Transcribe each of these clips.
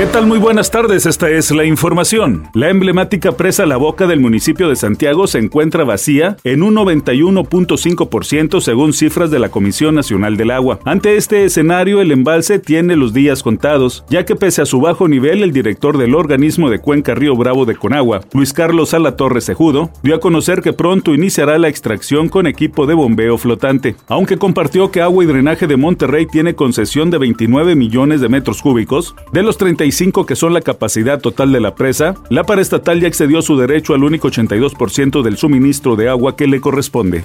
¿Qué tal? Muy buenas tardes, esta es la información. La emblemática presa La Boca del municipio de Santiago se encuentra vacía en un 91.5% según cifras de la Comisión Nacional del Agua. Ante este escenario, el embalse tiene los días contados, ya que pese a su bajo nivel, el director del organismo de Cuenca Río Bravo de Conagua, Luis Carlos Torres Cejudo, dio a conocer que pronto iniciará la extracción con equipo de bombeo flotante, aunque compartió que Agua y Drenaje de Monterrey tiene concesión de 29 millones de metros cúbicos, de los 35 que son la capacidad total de la presa, la paraestatal ya excedió su derecho al único 82% del suministro de agua que le corresponde.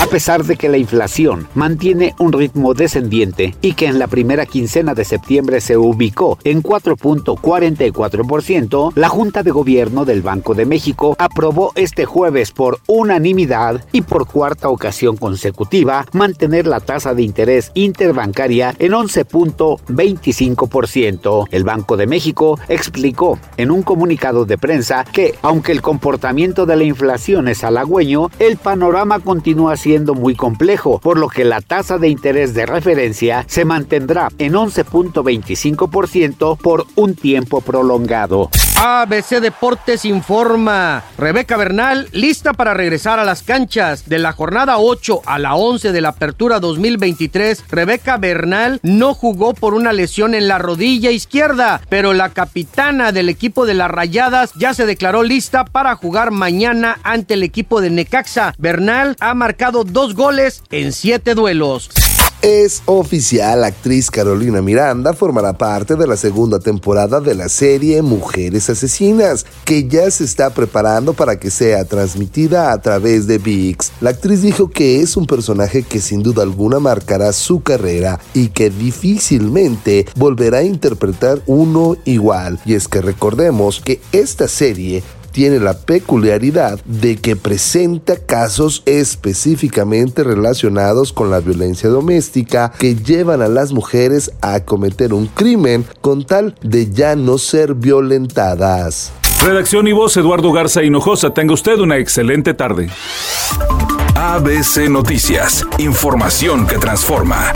A pesar de que la inflación mantiene un ritmo descendiente y que en la primera quincena de septiembre se ubicó en 4.44%, la Junta de Gobierno del Banco de México aprobó este jueves por unanimidad y por cuarta ocasión consecutiva mantener la tasa de interés interbancaria en 11.25%. El Banco de México explicó en un comunicado de prensa que, aunque el comportamiento de la inflación es halagüeño, el panorama continúa siendo siendo muy complejo, por lo que la tasa de interés de referencia se mantendrá en 11.25% por un tiempo prolongado. ABC Deportes informa. Rebeca Bernal lista para regresar a las canchas. De la jornada 8 a la 11 de la apertura 2023, Rebeca Bernal no jugó por una lesión en la rodilla izquierda, pero la capitana del equipo de las Rayadas ya se declaró lista para jugar mañana ante el equipo de Necaxa. Bernal ha marcado dos goles en siete duelos. Es oficial, la actriz Carolina Miranda formará parte de la segunda temporada de la serie Mujeres Asesinas, que ya se está preparando para que sea transmitida a través de VIX. La actriz dijo que es un personaje que sin duda alguna marcará su carrera y que difícilmente volverá a interpretar uno igual. Y es que recordemos que esta serie tiene la peculiaridad de que presenta casos específicamente relacionados con la violencia doméstica que llevan a las mujeres a cometer un crimen con tal de ya no ser violentadas. Redacción y voz Eduardo Garza Hinojosa. Tenga usted una excelente tarde. ABC Noticias. Información que transforma.